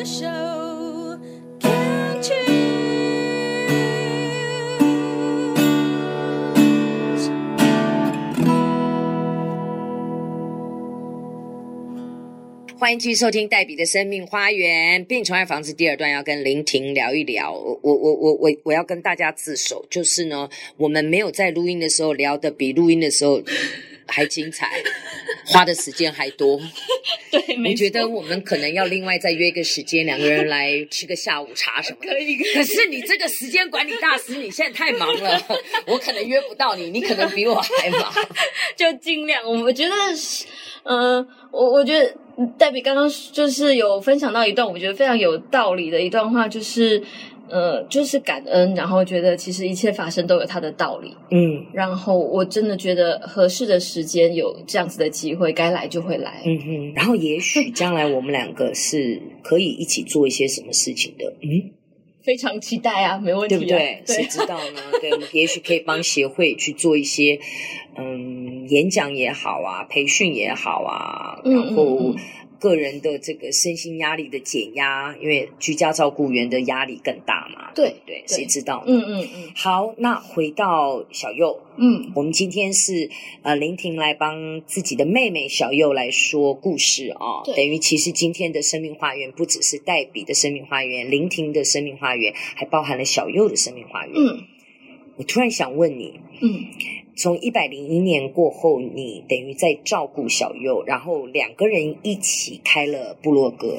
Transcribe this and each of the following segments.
the show. Can't you 欢迎继续收听黛比的生命花园病虫害防治第二段，要跟林婷聊一聊。我我我我我要跟大家自首，就是呢，我们没有在录音的时候聊的比录音的时候还精彩，花的时间还多。对，没。我觉得我们可能要另外再约一个时间，两个人来吃个下午茶什么的。可以，可是你这个时间管理大师，你现在太忙了，我可能约不到你，你可能比我还忙。就尽量，我觉得，嗯、呃，我我觉得。黛比刚刚就是有分享到一段，我觉得非常有道理的一段话，就是，呃，就是感恩，然后觉得其实一切发生都有它的道理，嗯，然后我真的觉得合适的时间有这样子的机会，该来就会来，嗯哼，然后也许将来我们两个是可以一起做一些什么事情的，嗯，非常期待啊，没问题啊，对不对？对，谁知道呢？对，也许可以帮协会去做一些，嗯，演讲也好啊，培训也好啊，然后。嗯嗯嗯个人的这个身心压力的减压，因为居家照顾员的压力更大嘛。对对，谁知道呢？嗯嗯嗯。好，那回到小右，嗯，我们今天是呃林婷来帮自己的妹妹小右来说故事啊、哦。对。等于其实今天的生命花园不只是黛比的生命花园，林婷的生命花园还包含了小右的生命花园。嗯。我突然想问你，嗯。从一百零一年过后，你等于在照顾小佑，然后两个人一起开了部落格。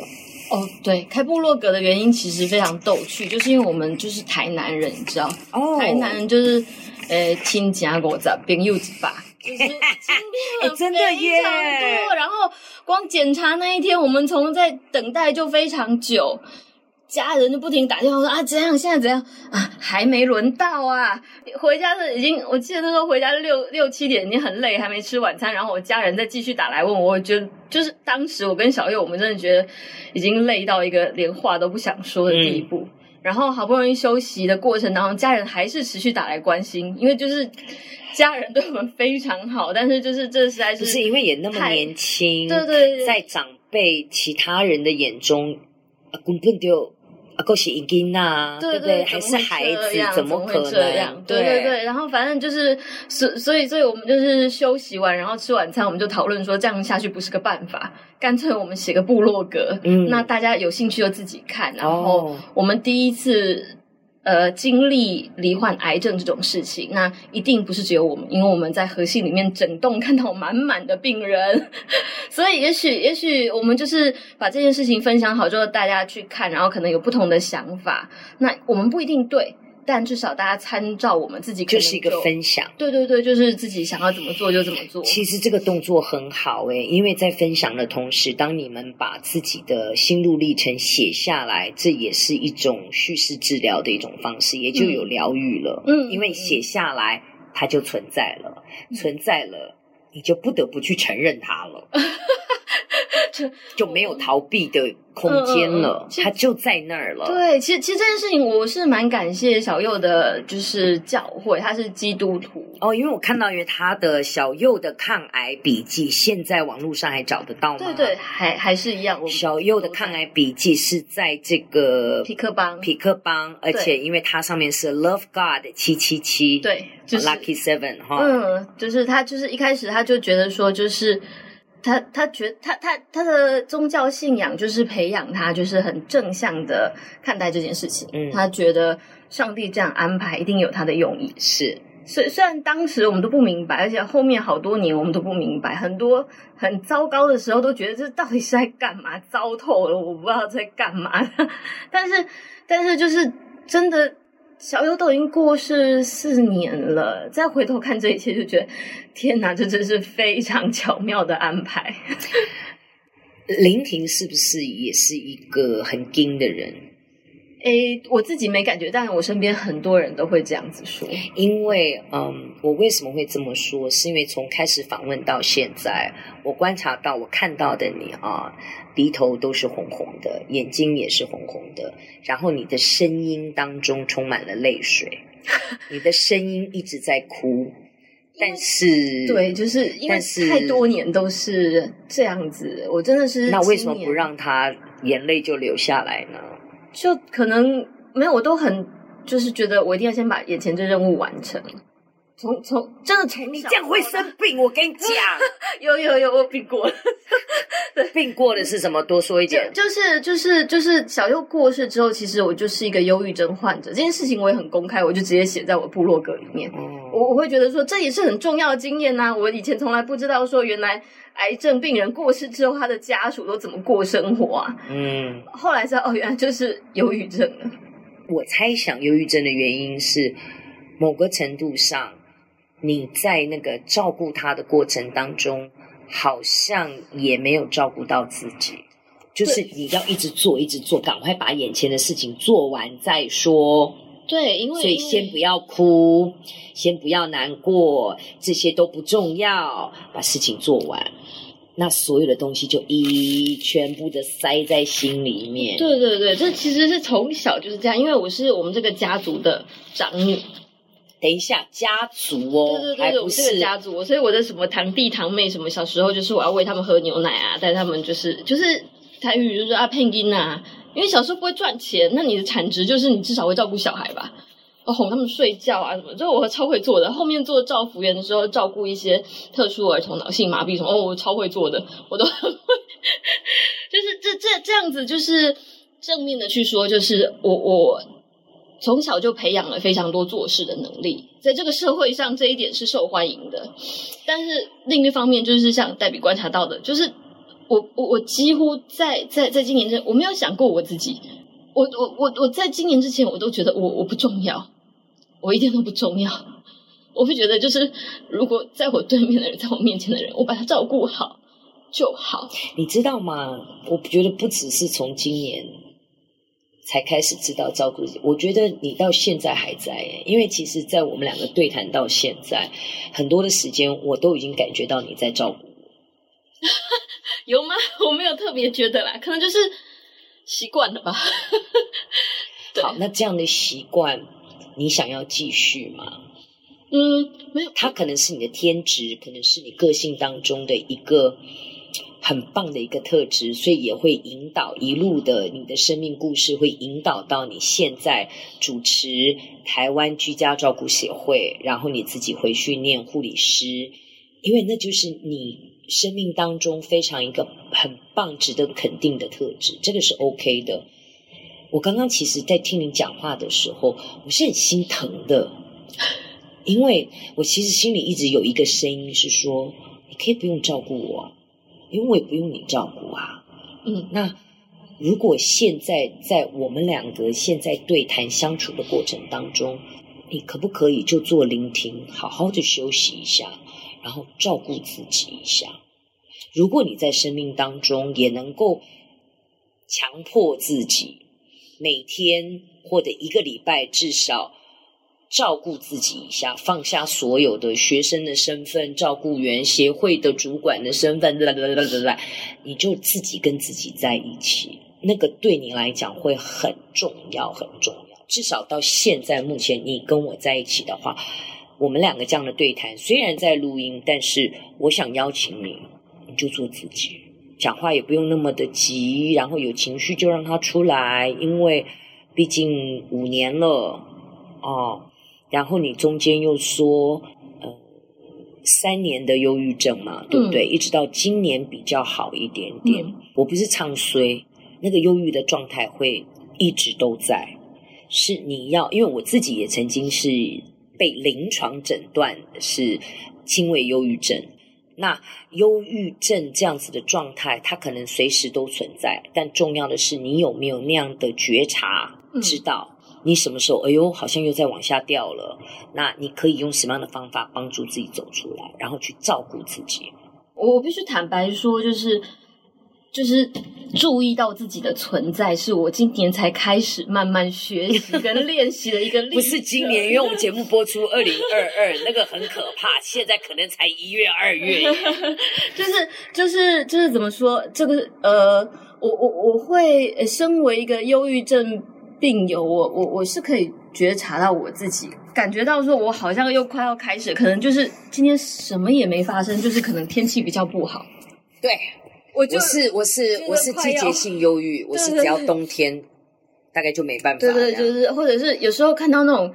哦，对，开部落格的原因其实非常逗趣，就是因为我们就是台南人，你知道？哦，台南人就是呃，亲家国在朋友子吧，就是亲戚 真的非常多。然后光检查那一天，我们从在等待就非常久。家人就不停打电话说啊，怎样？现在怎样啊？还没轮到啊！回家是已经，我记得那时候回家六六七点，已经很累，还没吃晚餐。然后我家人再继续打来问我，我觉得就是当时我跟小月，我们真的觉得已经累到一个连话都不想说的地步。嗯、然后好不容易休息的过程当中，家人还是持续打来关心，因为就是家人对我们非常好，但是就是这实在是，不是因为也那么年轻，对，对对，在长辈其他人的眼中，根本就。啊，够是一斤呐，对不对？还是孩子，怎么可能？对对对，然后反正就是，所所以，所以我们就是休息完，然后吃晚餐，我们就讨论说，这样下去不是个办法，干脆我们写个部落格，嗯，那大家有兴趣就自己看，然后我们第一次。呃，经历罹患癌症这种事情，那一定不是只有我们，因为我们在核心里面整栋看到满满的病人，所以也许也许我们就是把这件事情分享好之后，大家去看，然后可能有不同的想法，那我们不一定对。但至少大家参照我们自己，就是一个分享。对对对，就是自己想要怎么做就怎么做。其实这个动作很好诶，因为在分享的同时，当你们把自己的心路历程写下来，这也是一种叙事治疗的一种方式，也就有疗愈了。嗯，因为写下来它就存在了，存在了，你就不得不去承认它了。就 就没有逃避的空间了，嗯、他就在那儿了。对，其实其实这件事情我是蛮感谢小右的，就是教会，他是基督徒哦。因为我看到，因为他的小右的抗癌笔记，现在网络上还找得到吗？对对，还还是一样。小右的抗癌笔记是在这个匹克邦，匹克邦，而且因为它上面是 Love God 七七七，对，就是 Lucky Seven 哈。嗯，就是他就是一开始他就觉得说就是。他他觉他他他的宗教信仰就是培养他，就是很正向的看待这件事情。嗯，他觉得上帝这样安排一定有他的用意。是，虽虽然当时我们都不明白，而且后面好多年我们都不明白，很多很糟糕的时候都觉得这到底是在干嘛？糟透了，我不知道在干嘛。但是但是就是真的。小优都已经过世四年了，再回头看这一切，就觉得天哪，这真是非常巧妙的安排。林婷是不是也是一个很精的人？诶，我自己没感觉，但是我身边很多人都会这样子说。因为，嗯，我为什么会这么说？是因为从开始访问到现在，我观察到，我看到的你啊，鼻头都是红红的，眼睛也是红红的，然后你的声音当中充满了泪水，你的声音一直在哭。但是，对，就是因为太多年都是这样子，我真的是。那为什么不让他眼泪就流下来呢？就可能没有，我都很就是觉得我一定要先把眼前这任务完成。从从真的从你这样会生病，我跟你讲，有有有，我病过了。对，病过的是什么？多说一点。就，就是就是就是小佑过世之后，其实我就是一个忧郁症患者。这件事情我也很公开，我就直接写在我部落格里面。嗯、我我会觉得说，这也是很重要的经验呐、啊。我以前从来不知道说，原来癌症病人过世之后，他的家属都怎么过生活啊？嗯，后来知道哦，原来就是忧郁症了。我猜想，忧郁症的原因是某个程度上。你在那个照顾他的过程当中，好像也没有照顾到自己，就是你要一直做，一直做，赶快把眼前的事情做完再说。对，因为所以先不要哭，先不要难过，这些都不重要，把事情做完，那所有的东西就一全部的塞在心里面。对对对，这其实是从小就是这样，因为我是我们这个家族的长女。等一下，家族哦，对对对，我是个家族，所以我的什么堂弟堂妹什么，小时候就是我要喂他们喝牛奶啊，带他们就是就是台语就是啊配音啊，因为小时候不会赚钱，那你的产值就是你至少会照顾小孩吧，哄他们睡觉啊什么，这我超会做的。后面做照服员的时候，照顾一些特殊儿童脑性麻痹什么，哦，我超会做的，我都很会，就是这这这样子，就是正面的去说，就是我我。从小就培养了非常多做事的能力，在这个社会上这一点是受欢迎的。但是另一方面，就是像黛比观察到的，就是我我我几乎在在在今年这，我没有想过我自己。我我我我在今年之前，我都觉得我我不重要，我一点都不重要。我会觉得，就是如果在我对面的人，在我面前的人，我把他照顾好就好。你知道吗？我觉得不只是从今年。才开始知道照顾自己，我觉得你到现在还在，因为其实，在我们两个对谈到现在，很多的时间我都已经感觉到你在照顾我。有吗？我没有特别觉得啦，可能就是习惯了吧。好，那这样的习惯，你想要继续吗？嗯，没有。它可能是你的天职，可能是你个性当中的一个。很棒的一个特质，所以也会引导一路的你的生命故事，会引导到你现在主持台湾居家照顾协会，然后你自己回去念护理师，因为那就是你生命当中非常一个很棒、值得肯定的特质，这个是 OK 的。我刚刚其实，在听你讲话的时候，我是很心疼的，因为我其实心里一直有一个声音是说，你可以不用照顾我。因为我也不用你照顾啊，嗯，那如果现在在我们两个现在对谈相处的过程当中，你可不可以就做聆听，好好的休息一下，然后照顾自己一下？如果你在生命当中也能够强迫自己，每天或者一个礼拜至少。照顾自己一下，放下所有的学生的身份、照顾员协会的主管的身份，来来来来来，你就自己跟自己在一起，那个对你来讲会很重要，很重要。至少到现在目前，你跟我在一起的话，我们两个这样的对谈，虽然在录音，但是我想邀请你，你就做自己，讲话也不用那么的急，然后有情绪就让它出来，因为毕竟五年了，哦。然后你中间又说，呃，三年的忧郁症嘛，对不对？嗯、一直到今年比较好一点点。嗯、我不是唱衰，那个忧郁的状态会一直都在。是你要，因为我自己也曾经是被临床诊断是轻微忧郁症。那忧郁症这样子的状态，它可能随时都存在，但重要的是你有没有那样的觉察，嗯、知道。你什么时候？哎呦，好像又在往下掉了。那你可以用什么样的方法帮助自己走出来，然后去照顾自己？我必须坦白说，就是就是注意到自己的存在，是我今年才开始慢慢学习跟 练习的一个。不是今年，因为我们节目播出二零二二，那个很可怕。现在可能才一月、二月，就是就是就是怎么说？这个呃，我我我会身为一个忧郁症。病友，我我我是可以觉察到我自己，感觉到说，我好像又快要开始，可能就是今天什么也没发生，就是可能天气比较不好。对，我就我是我是我是季节性忧郁，我是只要冬天，大概就没办法。对对，就是或者是有时候看到那种。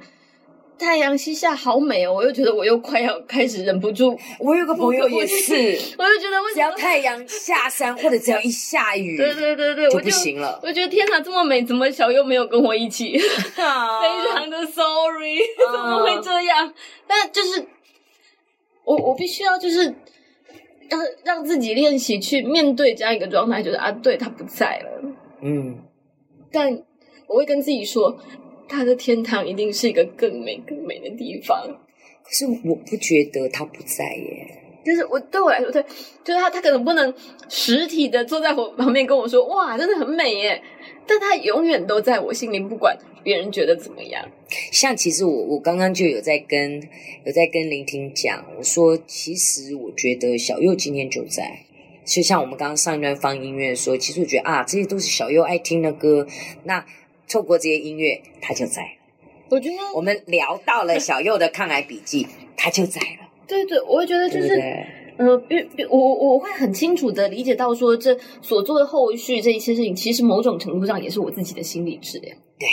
太阳西下好美哦！我又觉得我又快要开始忍不住。我有个朋友也是，我就觉得我只要太阳下山或者只要一下雨，对对对对，就不行了。我，就我觉得天哪，这么美，怎么小优没有跟我一起？非常的 sorry，怎么会这样？但就是我我必须要就是让让自己练习去面对这样一个状态，就是啊，对他不在了，嗯，但我会跟自己说。他的天堂一定是一个更美、更美的地方。可是我不觉得他不在耶。就是我对我来说，对，就是他，他可能不能实体的坐在我旁边跟我说：“哇，真的很美耶！”但他永远都在我心里，不管别人觉得怎么样。像其实我我刚刚就有在跟有在跟聆听讲，我说其实我觉得小佑今天就在，就像我们刚刚上一段放音乐说，其实我觉得啊，这些都是小佑爱听的歌。那透过这些音乐，他就在了。我觉得我们聊到了小右的抗癌笔记，他就在了。对对，我会觉得就是，呃，我我会很清楚的理解到，说这所做的后续这一些事情，其实某种程度上也是我自己的心理治疗。对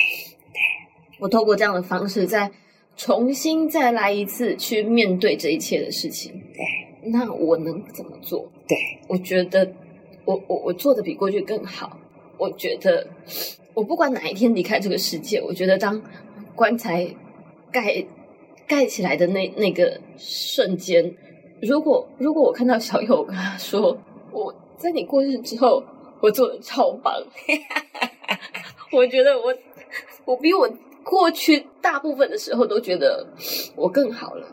对，我透过这样的方式，再重新再来一次去面对这一切的事情。对，那我能怎么做？对，我觉得我我我做的比过去更好。我觉得。我不管哪一天离开这个世界，我觉得当棺材盖盖起来的那那个瞬间，如果如果我看到小友跟他说，我在你过世之后，我做的超棒，我觉得我我比我过去大部分的时候都觉得我更好了。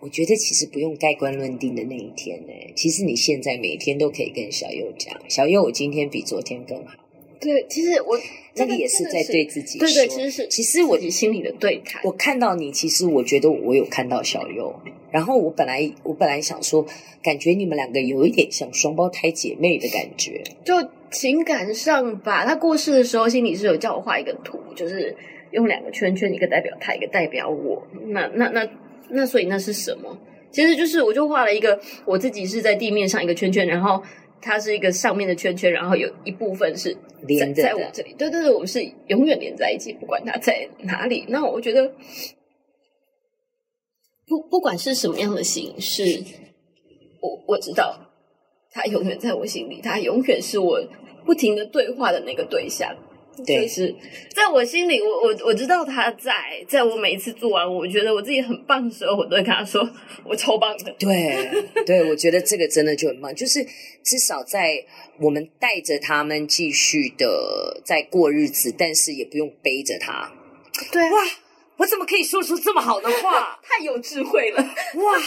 我觉得其实不用盖棺论定的那一天呢，其实你现在每天都可以跟小友讲，小友，我今天比昨天更好。对，其实我这个也是在对自己说。对对，其实是其实我心里的对谈。我看到你，其实我觉得我有看到小优。然后我本来我本来想说，感觉你们两个有一点像双胞胎姐妹的感觉。就情感上吧，他过世的时候，心里是有叫我画一个图，就是用两个圈圈，一个代表他，一个代表我。那那那那，所以那是什么？其实就是我就画了一个我自己是在地面上一个圈圈，然后。它是一个上面的圈圈，然后有一部分是连在我这里。对对对，我们是永远连在一起，不管它在哪里。那我觉得，不不管是什么样的形式，我我知道，它永远在我心里，它永远是我不停的对话的那个对象。对，就是在我心里，我我我知道他在，在我每一次做完，我觉得我自己很棒的时候，我都会跟他说，我超棒的。对，对，我觉得这个真的就很棒，就是至少在我们带着他们继续的在过日子，但是也不用背着他。对，哇。我怎么可以说出这么好的话？太有智慧了！哇，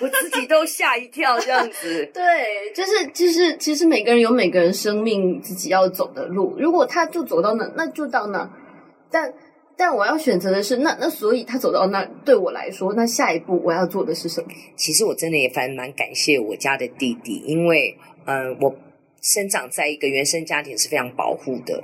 我自己都吓一跳，这样子。对，就是，就是，其实每个人有每个人生命自己要走的路。如果他就走到那，那就到那。但，但我要选择的是那，那所以他走到那，对我来说，那下一步我要做的是什么？其实我真的也蛮蛮感谢我家的弟弟，因为，嗯、呃，我生长在一个原生家庭是非常保护的。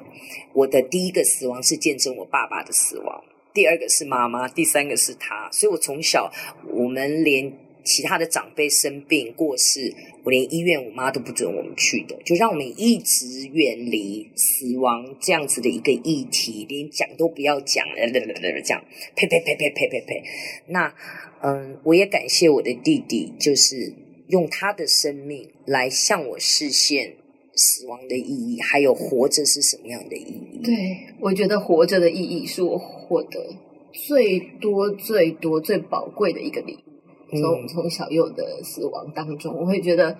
我的第一个死亡是见证我爸爸的死亡。第二个是妈妈，第三个是他，所以我从小，我们连其他的长辈生病过世，我连医院我妈都不准我们去的，就让我们一直远离死亡这样子的一个议题，连讲都不要讲，呃，这样，呸呸呸呸呸呸呸。那，嗯，我也感谢我的弟弟，就是用他的生命来向我示现。死亡的意义，还有活着是什么样的意义？对，我觉得活着的意义是我获得最多、最多、最宝贵的一个礼物。从从小幼的死亡当中，我会觉得，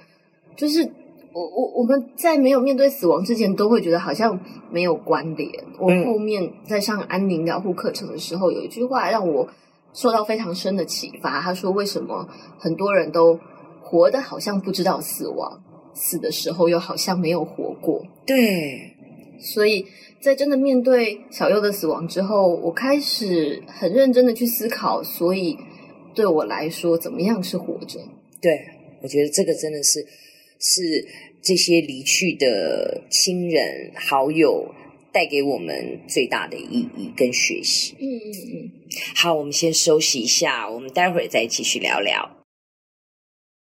就是我我我们在没有面对死亡之前，都会觉得好像没有关联。我后面在上安宁疗护课程的时候，有一句话让我受到非常深的启发。他说：“为什么很多人都活得好像不知道死亡？”死的时候又好像没有活过，对，所以在真的面对小佑的死亡之后，我开始很认真的去思考，所以对我来说，怎么样是活着？对，我觉得这个真的是是这些离去的亲人好友带给我们最大的意义跟学习。嗯嗯嗯，好，我们先休息一下，我们待会儿再继续聊聊。